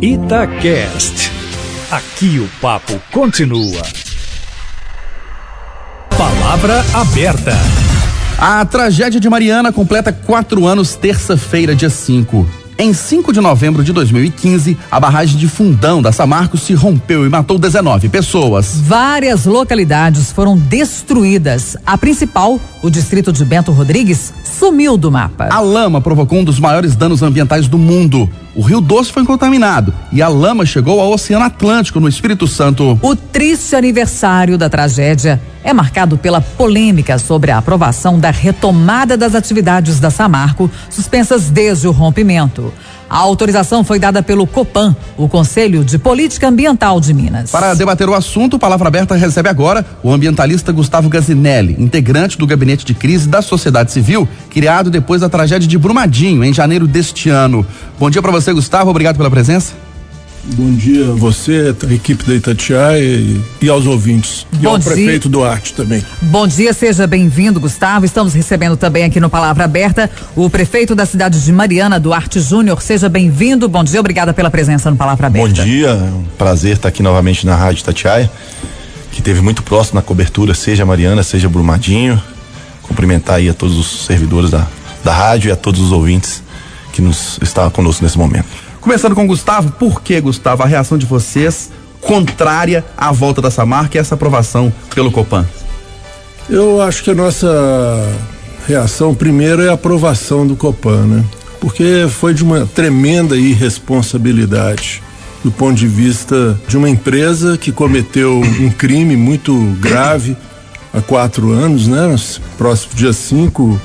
Itacast. Aqui o papo continua. Palavra aberta. A tragédia de Mariana completa quatro anos, terça-feira, dia 5. Em 5 de novembro de 2015, a barragem de Fundão da Samarco se rompeu e matou 19 pessoas. Várias localidades foram destruídas. A principal, o distrito de Bento Rodrigues, sumiu do mapa. A lama provocou um dos maiores danos ambientais do mundo. O Rio Doce foi contaminado e a lama chegou ao Oceano Atlântico, no Espírito Santo. O triste aniversário da tragédia é marcado pela polêmica sobre a aprovação da retomada das atividades da Samarco, suspensas desde o rompimento. A autorização foi dada pelo COPAN, o Conselho de Política Ambiental de Minas. Para debater o assunto, Palavra Aberta recebe agora o ambientalista Gustavo Gazinelli, integrante do Gabinete de Crise da Sociedade Civil, criado depois da tragédia de Brumadinho, em janeiro deste ano. Bom dia para você, Gustavo. Obrigado pela presença. Bom dia a você, a equipe da Itatiaia e, e aos ouvintes. Bom e ao dia. prefeito Duarte também. Bom dia, seja bem-vindo, Gustavo. Estamos recebendo também aqui no Palavra Aberta o prefeito da cidade de Mariana, Duarte Júnior. Seja bem-vindo. Bom dia, obrigada pela presença no Palavra Aberta. Bom dia, é um prazer estar aqui novamente na Rádio Tatiaia, que teve muito próximo na cobertura, seja Mariana, seja Brumadinho. Cumprimentar aí a todos os servidores da, da rádio e a todos os ouvintes que nos está conosco nesse momento. Começando com Gustavo, por que, Gustavo, a reação de vocês contrária à volta da Samarco e essa aprovação pelo Copan? Eu acho que a nossa reação primeiro é a aprovação do Copan, né? Porque foi de uma tremenda irresponsabilidade do ponto de vista de uma empresa que cometeu um crime muito grave há quatro anos, né? Próximo dia 5,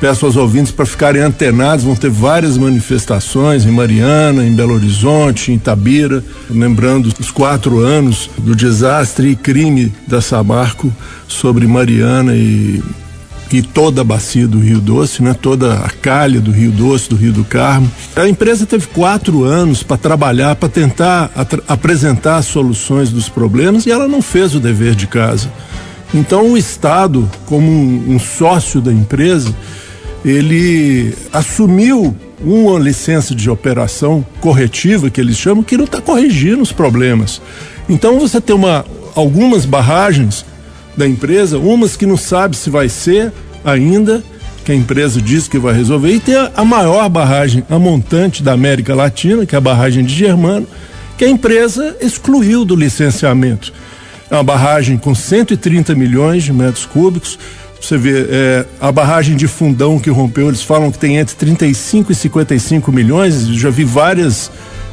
peço aos ouvintes para ficarem antenados, vão ter várias manifestações em Mariana, em Belo Horizonte, em Itabira, lembrando os quatro anos do desastre e crime da Samarco sobre Mariana e, e toda a bacia do Rio Doce, né? toda a calha do Rio Doce, do Rio do Carmo. A empresa teve quatro anos para trabalhar, para tentar apresentar soluções dos problemas e ela não fez o dever de casa. Então o Estado, como um, um sócio da empresa, ele assumiu uma licença de operação corretiva, que eles chamam, que não está corrigindo os problemas. Então você tem uma, algumas barragens da empresa, umas que não sabe se vai ser ainda, que a empresa diz que vai resolver, e tem a, a maior barragem, a montante da América Latina, que é a barragem de Germano, que a empresa excluiu do licenciamento. É uma barragem com 130 milhões de metros cúbicos, você vê, é, a barragem de fundão que rompeu, eles falam que tem entre 35 e 55 milhões. Já vi várias,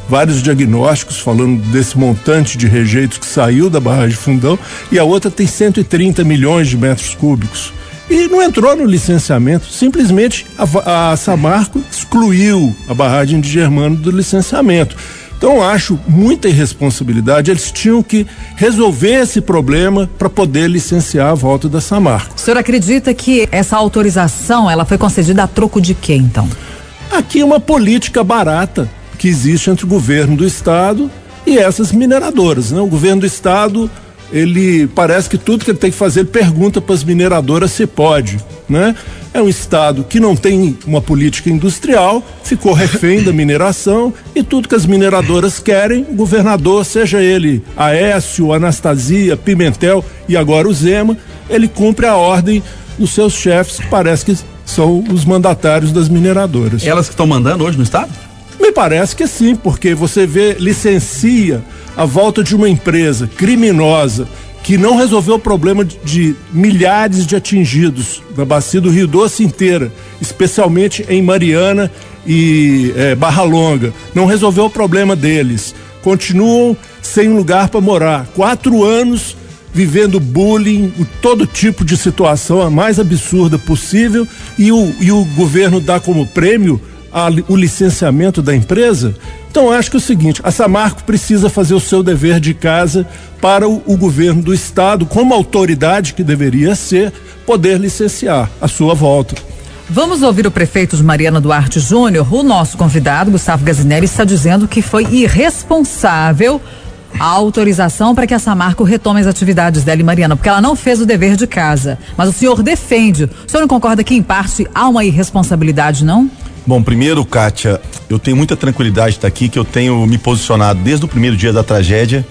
vários diagnósticos falando desse montante de rejeitos que saiu da barragem de fundão, e a outra tem 130 milhões de metros cúbicos. E não entrou no licenciamento, simplesmente a, a Samarco excluiu a barragem de Germano do licenciamento. Então acho muita irresponsabilidade. Eles tinham que resolver esse problema para poder licenciar a volta da Samarco. O senhor acredita que essa autorização ela foi concedida a troco de quê, então? Aqui é uma política barata que existe entre o governo do estado e essas mineradoras, né? O governo do estado ele parece que tudo que ele tem que fazer ele pergunta para as mineradoras se pode, né? É um estado que não tem uma política industrial, ficou refém da mineração e tudo que as mineradoras querem, o governador, seja ele Aécio, Anastasia, Pimentel e agora o Zema, ele cumpre a ordem dos seus chefes, que parece que são os mandatários das mineradoras. Elas que estão mandando hoje no estado? Me parece que sim, porque você vê, licencia a volta de uma empresa criminosa que não resolveu o problema de, de, milhares de atingidos na bacia do Rio Doce inteira, especialmente em Mariana e é, Barra Longa. Não resolveu o problema deles. Continuam sem lugar para morar. Quatro anos vivendo bullying, todo tipo de situação a mais absurda possível e o, e o governo dá como prêmio a, o licenciamento da empresa. Então acho que é o seguinte, a Samarco precisa fazer o seu dever de casa para o, o governo do estado, como autoridade que deveria ser, poder licenciar a sua volta. Vamos ouvir o prefeito de Mariana Duarte Júnior. O nosso convidado, Gustavo Gazinelli, está dizendo que foi irresponsável a autorização para que a Samarco retome as atividades dela em Mariana, porque ela não fez o dever de casa. Mas o senhor defende. O senhor não concorda que, em parte, há uma irresponsabilidade, não? Bom, primeiro, Kátia, eu tenho muita tranquilidade de estar aqui, que eu tenho me posicionado desde o primeiro dia da tragédia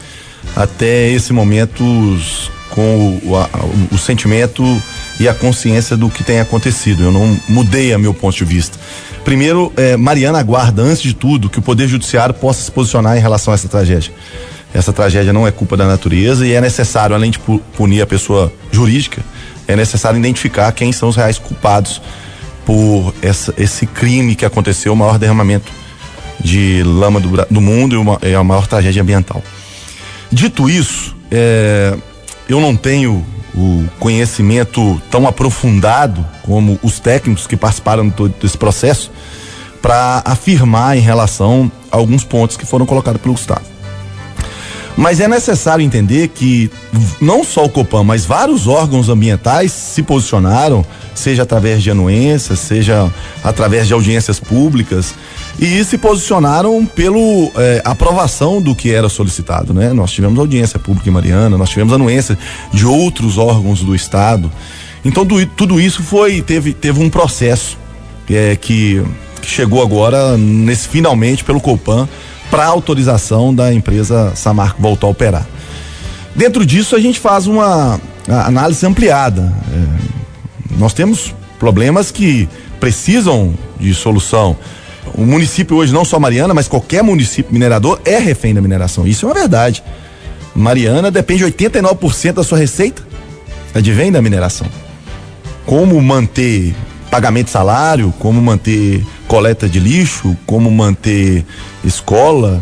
até esse momento com o, a, o, sentimento e a consciência do que tem acontecido. Eu não mudei a meu ponto de vista. Primeiro, eh, Mariana aguarda, antes de tudo, que o Poder Judiciário possa se posicionar em relação a essa tragédia. Essa tragédia não é culpa da natureza e é necessário, além de punir a pessoa jurídica, é necessário identificar quem são os reais culpados por essa, esse crime que aconteceu, o maior derramamento de lama do, do mundo e, uma, a maior tragédia ambiental. Dito isso, é, eu não tenho o conhecimento tão aprofundado como os técnicos que participaram desse processo para afirmar em relação a alguns pontos que foram colocados pelo Gustavo. Mas é necessário entender que não só o Copan, mas vários órgãos ambientais se posicionaram, seja através de anuências, seja através de audiências públicas, e se posicionaram pelo eh, aprovação do que era solicitado, né? Nós tivemos audiência pública em Mariana, nós tivemos anuência de outros órgãos do estado. Então do, tudo isso foi teve teve um processo eh, que, que chegou agora nesse finalmente pelo Copan para autorização da empresa Samarco voltar a operar. Dentro disso, a gente faz uma análise ampliada. É, nós temos problemas que precisam de solução. O município hoje, não só Mariana, mas qualquer município minerador é refém da mineração. Isso é uma verdade. Mariana depende 89% da sua receita advém da mineração. Como manter pagamento de salário, como manter coleta de lixo, como manter escola,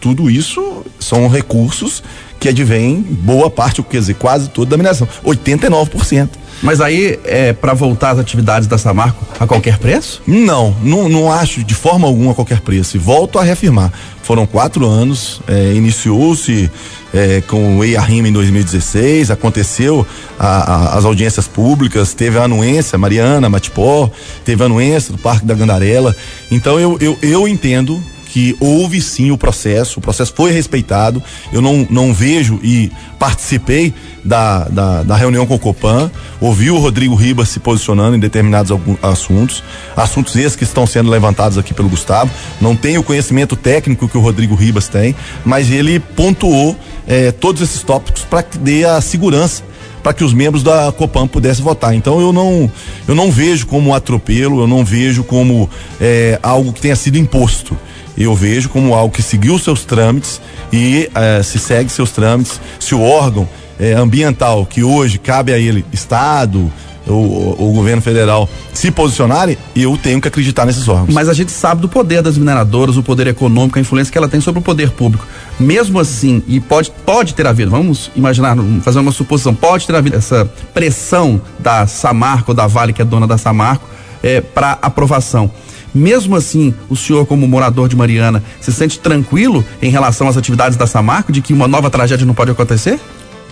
tudo isso são recursos que advêm boa parte, quer dizer, quase toda da mineração, 89%. Mas aí é para voltar às atividades da Samarco a qualquer preço? Não, não, não acho de forma alguma a qualquer preço. E volto a reafirmar. Foram quatro anos, é, iniciou-se é, com o EIARIM em 2016, aconteceu a, a, as audiências públicas, teve a anuência, Mariana, Matipó, teve a anuência do Parque da Gandarela. Então eu, eu, eu entendo que houve sim o processo, o processo foi respeitado. Eu não, não vejo e participei da, da, da, reunião com o Copan, ouvi o Rodrigo Ribas se posicionando em determinados assuntos, assuntos esses que estão sendo levantados aqui pelo Gustavo. Não tenho o conhecimento técnico que o Rodrigo Ribas tem, mas ele pontuou eh, todos esses tópicos para que dê a segurança para que os membros da Copan pudessem votar. Então eu não eu não vejo como atropelo, eu não vejo como eh, algo que tenha sido imposto eu vejo como algo que seguiu seus trâmites e eh, se segue seus trâmites, se o órgão eh, ambiental que hoje cabe a ele, Estado, o, governo federal se posicionarem, eu tenho que acreditar nesses órgãos. Mas a gente sabe do poder das mineradoras, o poder econômico, a influência que ela tem sobre o poder público. Mesmo assim, e pode, pode ter havido, vamos imaginar, fazer uma suposição, pode ter havido essa pressão da Samarco, da Vale, que é dona da Samarco, é, para aprovação. Mesmo assim, o senhor, como morador de Mariana, se sente tranquilo em relação às atividades da Samarco, de que uma nova tragédia não pode acontecer?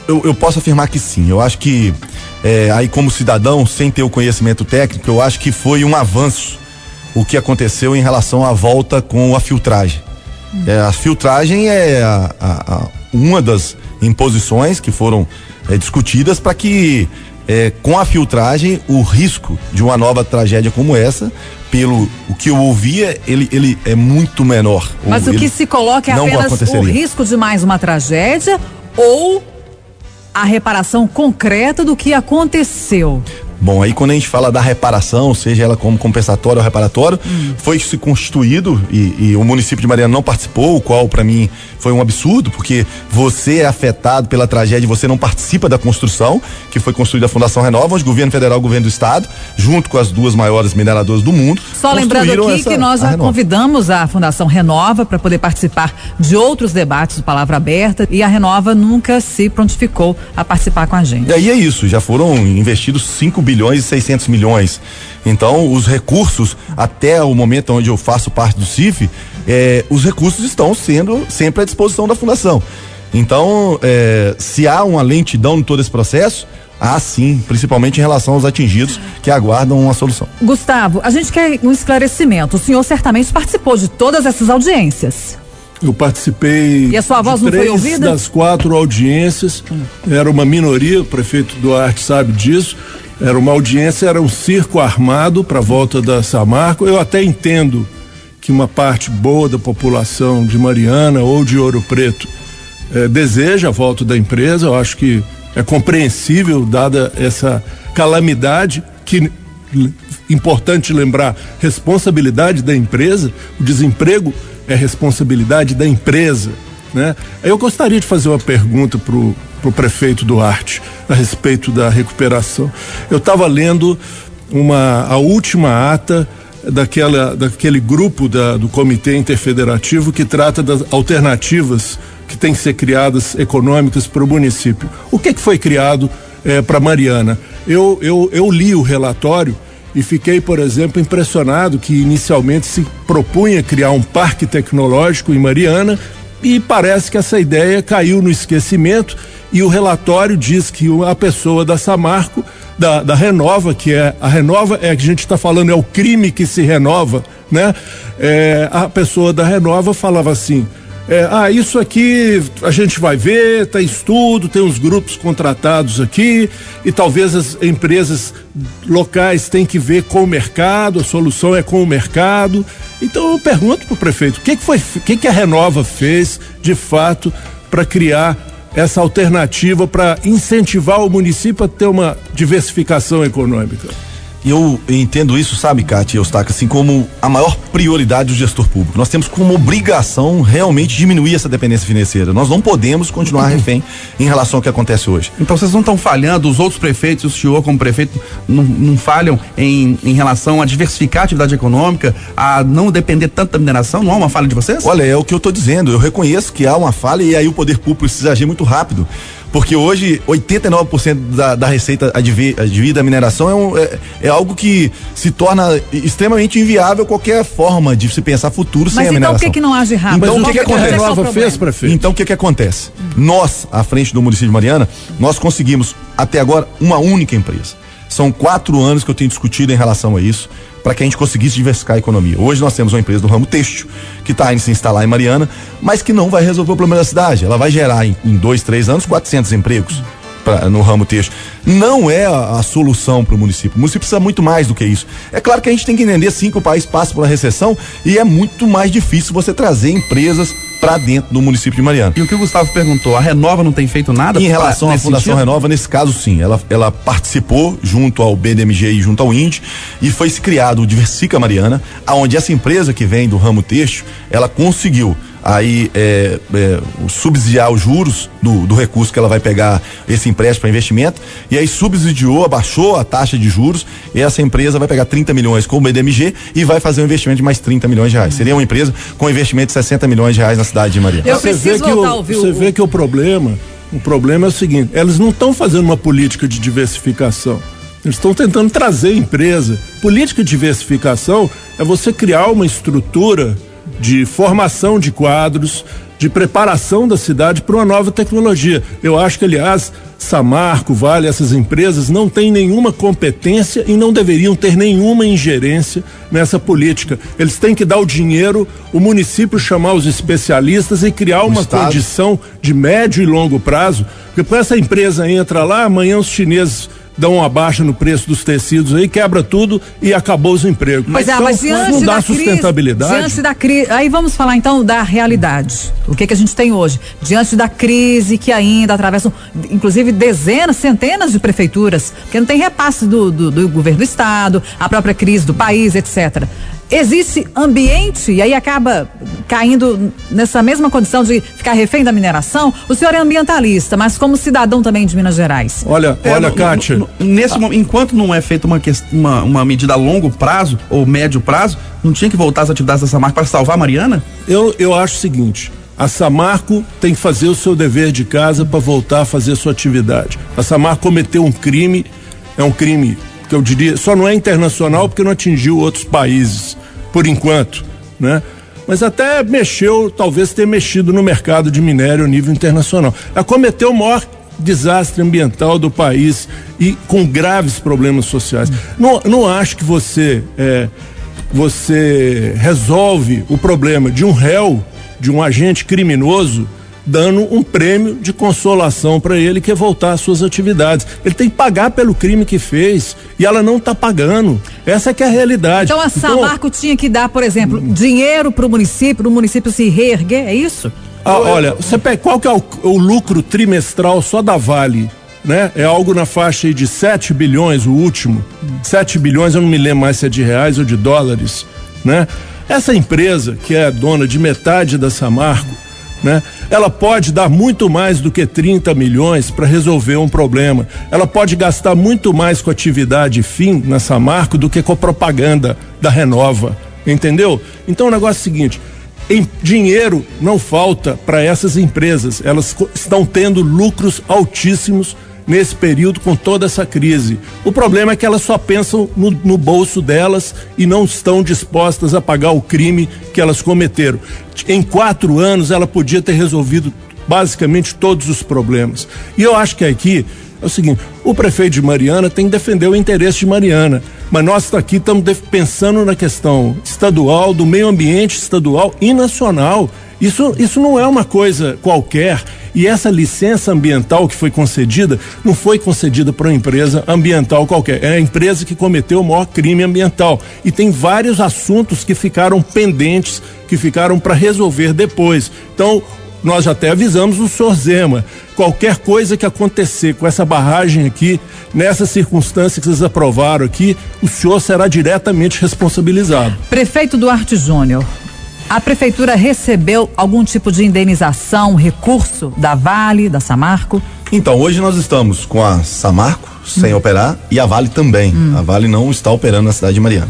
Eu, eu posso afirmar que sim. Eu acho que, é, aí, como cidadão, sem ter o conhecimento técnico, eu acho que foi um avanço o que aconteceu em relação à volta com a filtragem. É, a filtragem é a, a, a, uma das imposições que foram é, discutidas para que é, com a filtragem, o risco de uma nova tragédia como essa, pelo o que eu ouvia, ele, ele é muito menor. Mas o que se coloca é apenas o risco de mais uma tragédia ou a reparação concreta do que aconteceu? Bom, aí quando a gente fala da reparação, seja ela como compensatório ou reparatório, hum. foi se constituído e, e, o município de Mariana não participou, o qual para mim foi um absurdo, porque você é afetado pela tragédia, você não participa da construção, que foi construída a Fundação Renova, onde o governo federal e o governo do estado, junto com as duas maiores mineradoras do mundo. Só lembrando aqui essa, que nós já a convidamos a Fundação Renova para poder participar de outros debates do Palavra Aberta e a Renova nunca se prontificou a participar com a gente. E aí é isso, já foram investidos 5 bilhões e 600 milhões. Então, os recursos, até o momento onde eu faço parte do CIF, eh, os recursos estão sendo sempre à disposição da Fundação. Então, eh, se há uma lentidão em todo esse processo, há sim, principalmente em relação aos atingidos que aguardam uma solução. Gustavo, a gente quer um esclarecimento. O senhor certamente participou de todas essas audiências. Eu participei. E a sua voz não foi ouvida? das quatro audiências. Era uma minoria, o prefeito Duarte sabe disso Era uma audiência, era um circo armado para a volta da Samarco. Eu até entendo que uma parte boa da população de Mariana ou de Ouro Preto eh, deseja a volta da empresa. Eu acho que é compreensível, dada essa calamidade, que importante lembrar, responsabilidade da empresa, o desemprego é responsabilidade da empresa. Né? Eu gostaria de fazer uma pergunta para o prefeito Duarte a respeito da recuperação. Eu estava lendo uma, a última ata daquela, daquele grupo da, do Comitê Interfederativo que trata das alternativas que têm que ser criadas econômicas para o município. O que, que foi criado eh, para Mariana? Eu, eu, eu li o relatório e fiquei, por exemplo, impressionado que inicialmente se propunha criar um parque tecnológico em Mariana e parece que essa ideia caiu no esquecimento e o relatório diz que a pessoa da Samarco, da, da Renova, que é a Renova, é que a gente está falando, é o crime que se renova, né? É, a pessoa da Renova falava assim: é, ah, isso aqui a gente vai ver, tem estudo, tem uns grupos contratados aqui e talvez as empresas locais tenham que ver com o mercado, a solução é com o mercado. Então eu pergunto para o prefeito, o que, que foi, o que, que a Renova fez de fato para criar essa alternativa para incentivar o município a ter uma diversificação econômica? Eu entendo isso, sabe, Cátia Eustáquio, assim como a maior prioridade do gestor público. Nós temos como obrigação realmente diminuir essa dependência financeira. Nós não podemos continuar uhum. refém em relação ao que acontece hoje. Então vocês não estão falhando, os outros prefeitos, o senhor como prefeito, não, não falham em, em relação a diversificar a atividade econômica, a não depender tanto da mineração? Não há uma falha de vocês? Olha, é o que eu estou dizendo. Eu reconheço que há uma falha e aí o poder público precisa agir muito rápido. Porque hoje 89% da, da receita advir da mineração é, um, é, é, algo que se torna extremamente inviável qualquer forma de se pensar futuro Mas sem então a mineração. Mas então por que, que não age rápido? Então o que, que, que acontece? Nova fez, prefeito? Então o que que acontece? Hum. Nós, à frente do município de Mariana, nós conseguimos até agora uma única empresa. São quatro anos que eu tenho discutido em relação a isso para que a gente conseguisse diversificar a economia. Hoje nós temos uma empresa do ramo têxtil que está indo se instalar em Mariana, mas que não vai resolver o problema da cidade. Ela vai gerar em, em dois, três anos 400 empregos. Pra, no ramo têxtil. Não é a, a solução para o município. O município precisa muito mais do que isso. É claro que a gente tem que entender sim que o país passa por uma recessão e é muito mais difícil você trazer empresas para dentro do município de Mariana. E o que o Gustavo perguntou, a Renova não tem feito nada? Em relação pra, à Fundação sentido? Renova, nesse caso sim, ela, ela participou junto ao BDMG e junto ao INDE e foi criado o Diversifica Mariana, aonde essa empresa que vem do ramo têxtil, ela conseguiu aí é, é, subsidiar os juros do, do, recurso que ela vai pegar esse empréstimo para investimento e aí subsidiou, abaixou a taxa de juros e essa empresa vai pegar 30 milhões com o BDMG e vai fazer um investimento de mais 30 milhões de reais. Seria uma empresa com investimento de 60 milhões de reais na cidade de Maria. Eu você vê que o, você vê que o problema, o problema é o seguinte, elas não estão fazendo uma política de diversificação. Eles estão tentando trazer empresa. Política de diversificação é você criar uma estrutura de formação de quadros, de preparação da cidade para uma nova tecnologia. Eu acho que, aliás, Samarco, Vale, essas empresas não têm nenhuma competência e não deveriam ter nenhuma ingerência nessa política. Eles têm que dar o dinheiro, o município chamar os especialistas e criar uma condição de médio e longo prazo. Porque essa empresa entra lá, amanhã os chineses dão uma baixa no preço dos tecidos aí, quebra tudo e acabou os empregos. Mas, é, então, mas diante não dá da sustentabilidade. Crise, diante da crise, aí vamos falar então da realidade. O que que a gente tem hoje? Diante da crise que ainda atravessam, inclusive dezenas, centenas de prefeituras, porque não tem repasse do, do, do governo do estado, a própria crise do país, etc existe ambiente e aí acaba caindo nessa mesma condição de ficar refém da mineração. O senhor é ambientalista, mas como cidadão também de Minas Gerais. Olha, é, olha, Kátia. Nesse ah. enquanto não é feita uma, uma, uma medida a longo prazo ou médio prazo, não tinha que voltar às atividades da Samarco para salvar a Mariana? Eu, eu acho o seguinte. A Samarco tem que fazer o seu dever de casa para voltar a fazer a sua atividade. A Samarco cometeu um crime, é um crime que eu diria, só não é internacional porque não atingiu outros países por enquanto, né? Mas até mexeu, talvez tenha mexido no mercado de minério a nível internacional. Ela cometeu o maior desastre ambiental do país e com graves problemas sociais. Não, não acho que você é, você resolve o problema de um réu, de um agente criminoso dando um prêmio de consolação para ele que é voltar às suas atividades. Ele tem que pagar pelo crime que fez e ela não está pagando. Essa é que é a realidade. Então a Samarco então, tinha que dar, por exemplo, dinheiro para o município, para o município se reerguer, é isso? Ah, olha, você pega, qual que é o, o lucro trimestral só da Vale? né? É algo na faixa de 7 bilhões, o último. 7 bilhões, eu não me lembro mais se é de reais ou de dólares, né? Essa empresa, que é dona de metade da Samarco, né? Ela pode dar muito mais do que 30 milhões para resolver um problema. Ela pode gastar muito mais com atividade fim na Samarco do que com a propaganda da Renova, entendeu? Então o negócio é o seguinte, em dinheiro não falta para essas empresas. Elas estão tendo lucros altíssimos nesse período com toda essa crise. O problema é que elas só pensam no, no, bolso delas e não estão dispostas a pagar o crime que elas cometeram. Em quatro anos ela podia ter resolvido basicamente todos os problemas. E eu acho que aqui é o seguinte: o prefeito de Mariana tem que defender o interesse de Mariana. Mas nós aqui estamos pensando na questão estadual, do meio ambiente estadual e nacional. Isso, isso não é uma coisa qualquer. E essa licença ambiental que foi concedida não foi concedida para uma empresa ambiental qualquer. É a empresa que cometeu o maior crime ambiental. E tem vários assuntos que ficaram pendentes, que ficaram para resolver depois. Então, nós até avisamos o senhor Zema. Qualquer coisa que acontecer com essa barragem aqui, nessa circunstância que vocês aprovaram aqui, o senhor será diretamente responsabilizado. Prefeito Duarte Júnior, a prefeitura recebeu algum tipo de indenização, recurso da Vale, da Samarco? Então, hoje nós estamos com a Samarco sem hum. operar e a Vale também. Hum. A Vale não está operando na cidade de Mariana.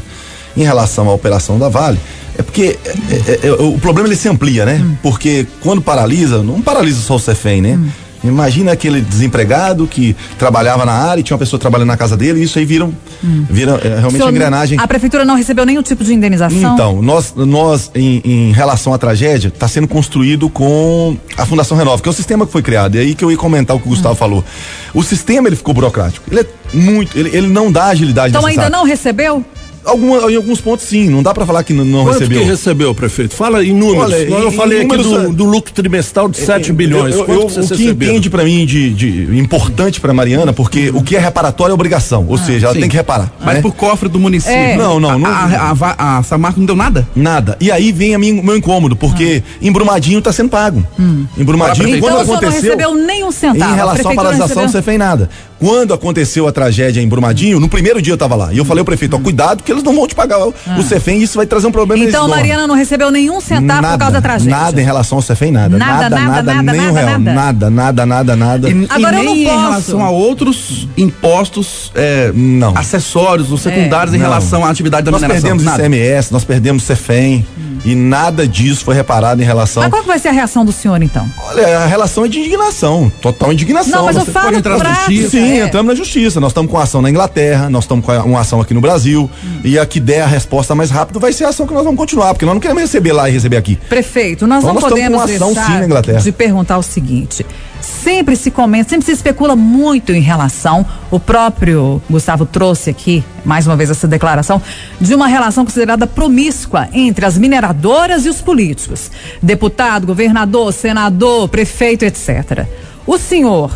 Em relação à operação da Vale, é porque é, é, é, o problema ele se amplia, né? Hum. Porque quando paralisa, não paralisa só o Cefem, né? Imagina aquele desempregado que trabalhava na área e tinha uma pessoa trabalhando na casa dele e isso aí vira, hum. vira é, realmente uma engrenagem. A prefeitura não recebeu nenhum tipo de indenização? Então, nós, nós em, em relação à tragédia, está sendo construído com a Fundação Renova, que é o sistema que foi criado. E aí que eu ia comentar o que o Gustavo hum. falou. O sistema ele ficou burocrático. Ele é muito, ele, ele não dá agilidade Então ainda não recebeu? Alguma, em alguns pontos sim, não dá para falar que não, não Quanto recebeu. que recebeu, prefeito? Fala em números. Olha, eu em, falei em aqui do, do, lucro trimestral de 7 bilhões. Eu, eu, que o que entende para mim de, de importante para Mariana, porque uhum. o que é reparatório é obrigação, ou ah, seja, ela sim. tem que reparar. Mas né? pro cofre do município. É. Não, não, não. A, a, a, a, Samarco não deu nada? Nada. E aí vem a meu incômodo, porque ah. em Brumadinho tá sendo pago. Hum. Em Brumadinho, então, quando aconteceu. não recebeu nenhum centavo. Em relação à paralisação, você fez nada. Quando aconteceu a tragédia em Brumadinho, no primeiro dia eu tava lá. E eu falei ao prefeito, ó, cuidado que eles não vão te pagar o, ah. o Cefem e isso vai trazer um problema Então Mariana não recebeu nenhum centavo nada, por causa da tragédia. Nada em relação ao Cefem, nada. Nada, nada, nada, nada, nada nem um real. Nada, nada, nada, nada. E, Agora e nem em relação a outros impostos é, não. acessórios, os secundários é. em relação à atividade da nós mineração. Nós perdemos ICMS, nós perdemos Cefem. Hum e nada disso foi reparado em relação. Mas qual vai ser a reação do senhor então? Olha, a relação é de indignação, total indignação. Não, mas eu falo entrar na justiça. Sim, é. entramos na justiça. Nós estamos com ação na Inglaterra, nós estamos com uma ação aqui no Brasil hum. e a que der a resposta mais rápido vai ser a ação que nós vamos continuar, porque nós não queremos receber lá e receber aqui. Prefeito, nós então, não nós podemos ação, deixar sim, na Inglaterra. de perguntar o seguinte sempre se comenta, sempre se especula muito em relação, o próprio Gustavo trouxe aqui, mais uma vez essa declaração, de uma relação considerada promíscua entre as mineradoras e os políticos. Deputado, governador, senador, prefeito, etc. O senhor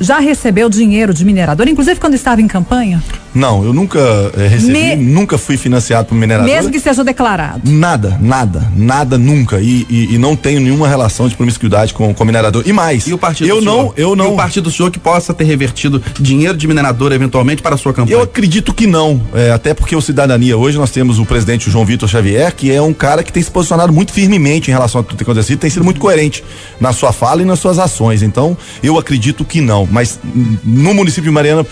já recebeu dinheiro de minerador, inclusive quando estava em campanha? Não, eu nunca eh, recebi, Me... nunca fui financiado por minerador. Mesmo que seja declarado? Nada, nada, nada, nunca. E, e, e não tenho nenhuma relação de promiscuidade com, com minerador. E mais, e o partido eu não, senhor? eu não. E o partido do senhor que possa ter revertido dinheiro de minerador eventualmente para a sua campanha? Eu acredito que não. É, até porque o Cidadania, hoje nós temos o presidente João Vitor Xavier, que é um cara que tem se posicionado muito firmemente em relação a tudo que tem acontecido, tem sido muito coerente na sua fala e nas suas ações. Então, eu acredito que não. Mas no município de Mariana,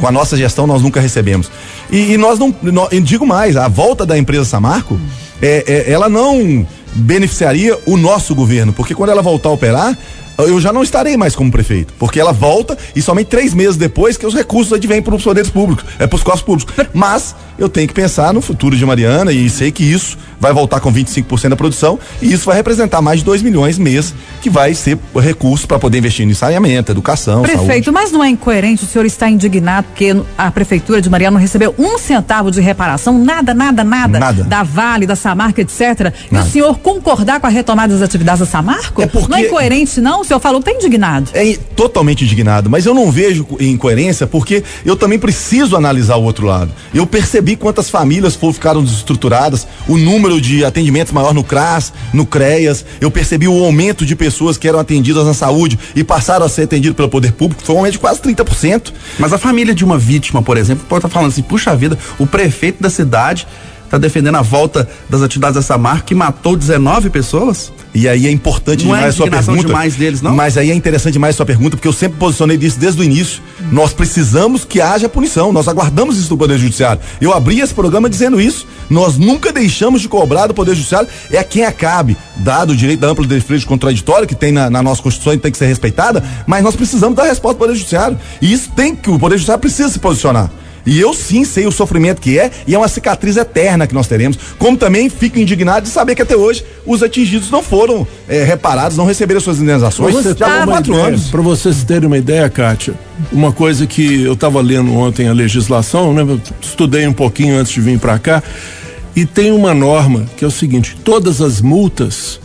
com a nossa gestão, nós nunca recebemos. E, e nós não, não, digo mais, a volta da empresa Samarco, é, é, ela não beneficiaria o nosso governo, porque quando ela voltar a operar, eu já não estarei mais como prefeito, porque ela volta e somente três meses depois que os recursos advêm para os poderes públicos, é para os costos públicos. Mas eu tenho que pensar no futuro de Mariana e sei que isso vai voltar com 25% da produção e isso vai representar mais de 2 milhões mês, que vai ser recurso para poder investir em saneamento, educação, Prefeito, saúde. mas não é incoerente, o senhor está indignado porque a prefeitura de Mariana não recebeu um centavo de reparação, nada, nada, nada, Nada. da Vale, da Samarco, etc. E Nada. o senhor concordar com a retomada das atividades da Samarco? É porque- Não é incoerente, não? O senhor falou está indignado. é totalmente indignado, mas eu não vejo co- incoerência porque eu também preciso analisar o outro lado. Eu percebi quantas famílias foram, ficaram desestruturadas, o número de atendimentos maior no CRAS, no CREAS, eu percebi o aumento de pessoas que eram atendidas na saúde e passaram a ser atendidas pelo poder público, foi um aumento de quase 30%. Mas a família de uma vítima, por exemplo, pode estar falando assim: puxa vida, o prefeito da cidade está defendendo a volta das atividades dessa marca que matou 19 pessoas? E aí é importante Não é demais a sua pergunta. demais deles, não? Mas aí é interessante demais a sua pergunta, porque eu sempre posicionei disso desde o início. Nós precisamos que haja punição. Nós aguardamos isso do Poder Judiciário. Eu abri esse programa dizendo isso. Nós nunca deixamos de cobrar do Poder Judiciário. É a quem acabe, dado o direito da ampla defesa de contraditório que tem na, na nossa Constituição e tem que ser respeitada, mas nós precisamos dar resposta do Poder Judiciário. E isso tem que, o Poder Judiciário precisa se posicionar. E eu sim sei o sofrimento que é, e é uma cicatriz eterna que nós teremos. Como também fico indignado de saber que até hoje os atingidos não foram eh, reparados, não receberam suas indenizações. Já há quatro ideia, anos. Para vocês terem uma ideia, Kátia, uma coisa que eu estava lendo ontem a legislação, né? estudei um pouquinho antes de vir para cá, e tem uma norma que é o seguinte: todas as multas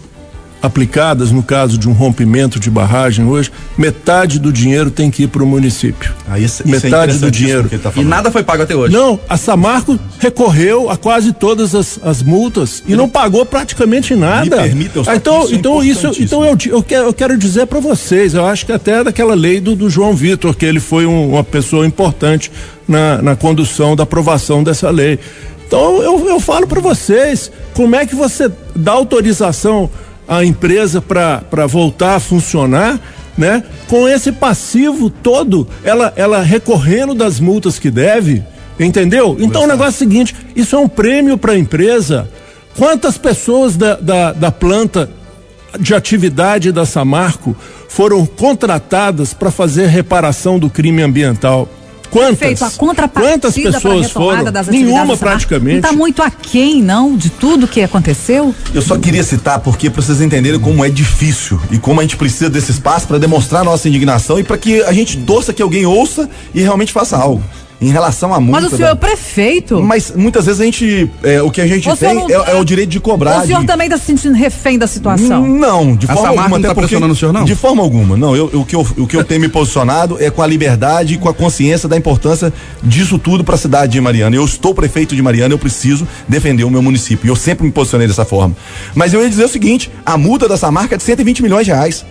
aplicadas no caso de um rompimento de barragem hoje, metade do dinheiro tem que ir para o município. Aí isso- isso é metade do interessantíssimo dinheiro. que ele tá E nada foi pago até hoje. Não, a Samarco recorreu a quase todas as, as multas e não pagou praticamente nada. Me permita, Ah, então, isso é então isso, então eu, eu, quero, eu quero dizer para vocês, eu acho que até daquela lei do, do João Vitor, que ele foi um- uma pessoa importante na, na condução da aprovação dessa lei. Então eu, eu falo para vocês, como é que você dá autorização à empresa para voltar a funcionar, né? Com esse passivo todo, ela, ela recorrendo das multas que deve, entendeu? Então o negócio é o seguinte: isso é um prêmio para a empresa. Quantas pessoas da, da, da planta de atividade da Samarco foram contratadas para fazer reparação do crime ambiental? Quantas? Feito a contrapartida Quantas para a pessoas retomada foram? das Nenhuma praticamente. Não está muito aquém, não, de tudo que aconteceu? Eu só queria citar porque para vocês entenderem como é difícil e como a gente precisa desse espaço para demonstrar nossa indignação e para que a gente torça que alguém ouça e realmente faça algo. Em relação à multa. Mas o senhor é da- o prefeito. Mas muitas vezes a gente. é, o que a gente O tem não- é, é o direito de cobrar. o senhor de- também está se sentindo refém da situação? Não, de forma alguma. não até tá porque- pressionando o senhor, não? De forma alguma. Não, eu, o, que eu, o que eu tenho me posicionado é com a liberdade e com a consciência da importância disso tudo para a cidade de Mariana. Eu estou prefeito de Mariana, eu preciso defender o meu município. E eu sempre me posicionei dessa forma. Mas eu ia dizer o seguinte: a multa dessa marca é de 120 milhões de reais.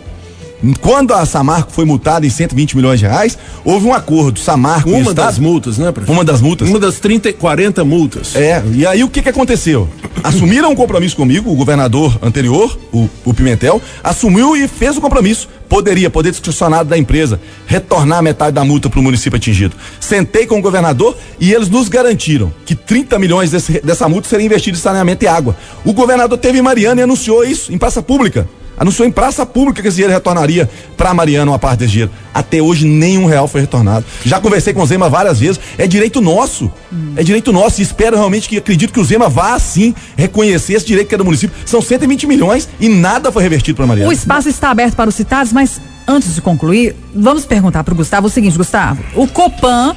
Quando a Samarco foi multada em 120 milhões de reais, houve um acordo. Samarco Uma Estado- das multas, né, prefeito? Uma das multas. Uma das 30 e 40 multas. É, e aí o que que aconteceu? Assumiram um compromisso comigo, o governador anterior, o, o Pimentel, assumiu e fez o compromisso. Poderia, poder discricionário da empresa, retornar metade da multa para o município atingido. Sentei com o governador e eles nos garantiram que 30 milhões desse- dessa multa seria investido em saneamento e água. O governador teve em Mariana e anunciou isso em praça pública. Anunciou em praça pública que esse dinheiro retornaria para Mariana uma parte desse dinheiro. Até hoje nenhum real foi retornado. Já conversei com o Zema várias vezes. É direito nosso. É direito nosso. E espero realmente que acredito que o Zema vá sim reconhecer esse direito que é do município. São 120 milhões e nada foi revertido para Mariana. O espaço está aberto para os citados, mas antes de concluir, vamos perguntar para o Gustavo o seguinte, Gustavo. O Copan,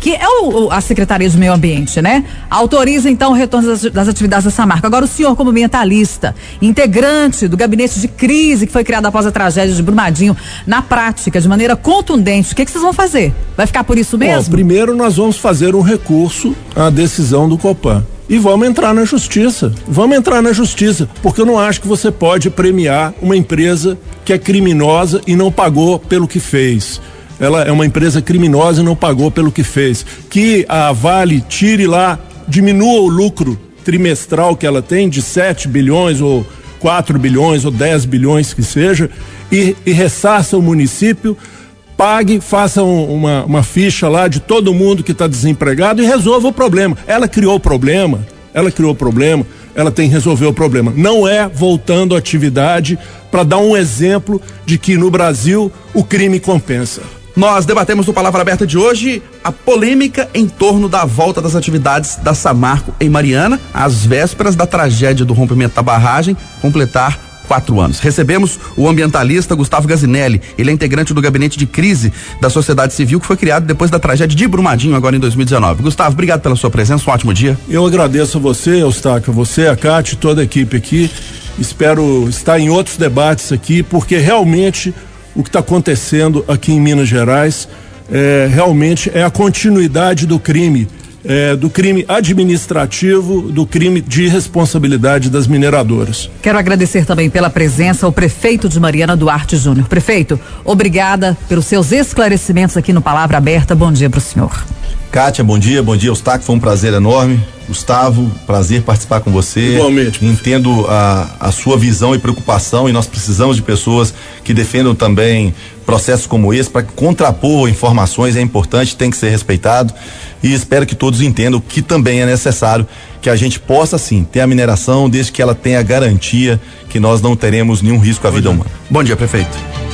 que é o- o- a Secretaria de Meio Ambiente, né? Autoriza então o retorno das, das atividades dessa marca. Agora, o senhor, como ambientalista, integrante do gabinete de crise que foi criado após a tragédia de Brumadinho, na prática, de maneira contundente, o que, que vocês vão fazer? Vai ficar por isso Bom, mesmo? primeiro nós vamos fazer um recurso à decisão do Copan. E vamos entrar na justiça. Vamos entrar na justiça. Porque eu não acho que você pode premiar uma empresa que é criminosa e não pagou pelo que fez. Ela é uma empresa criminosa e não pagou pelo que fez. Que a Vale tire lá, diminua o lucro trimestral que ela tem de 7 bilhões ou 4 bilhões ou 10 bilhões que seja e, e ressarça o município pague, faça um- uma, uma ficha lá de todo mundo que está desempregado e resolva o problema. Ela criou o problema, ela criou o problema, ela tem que resolver o problema. Não é voltando à atividade para dar um exemplo de que no Brasil o crime compensa. Nós debatemos no Palavra Aberta de hoje a polêmica em torno da volta das atividades da Samarco em Mariana, às vésperas da tragédia do rompimento da barragem, completar quatro anos. Recebemos o ambientalista Gustavo Gazinelli. Ele é integrante do gabinete de crise da sociedade civil que foi criado depois da tragédia de Brumadinho, agora em 2019. Gustavo, obrigado pela sua presença. Um ótimo dia. Eu agradeço a você, Eustáquio, você, a Cátia, toda a equipe aqui. Espero estar em outros debates aqui, porque realmente o que está acontecendo aqui em Minas Gerais é, realmente é a continuidade do crime, é, do crime administrativo, do crime de responsabilidade das mineradoras. Quero agradecer também pela presença ao prefeito de Mariana Duarte Júnior. Prefeito, obrigada pelos seus esclarecimentos aqui no Palavra Aberta. Bom dia para o senhor. Kátia, bom dia, bom dia, Eustáquio, foi um prazer enorme. Gustavo, prazer participar com você. Igualmente. Entendo a, a sua visão e preocupação e nós precisamos de pessoas que defendam também processos como esse para contrapor informações é importante, tem que ser respeitado e espero que todos entendam que também é necessário que a gente possa sim ter a mineração desde que ela tenha garantia que nós não teremos nenhum risco à vida humana. Bom dia, prefeito.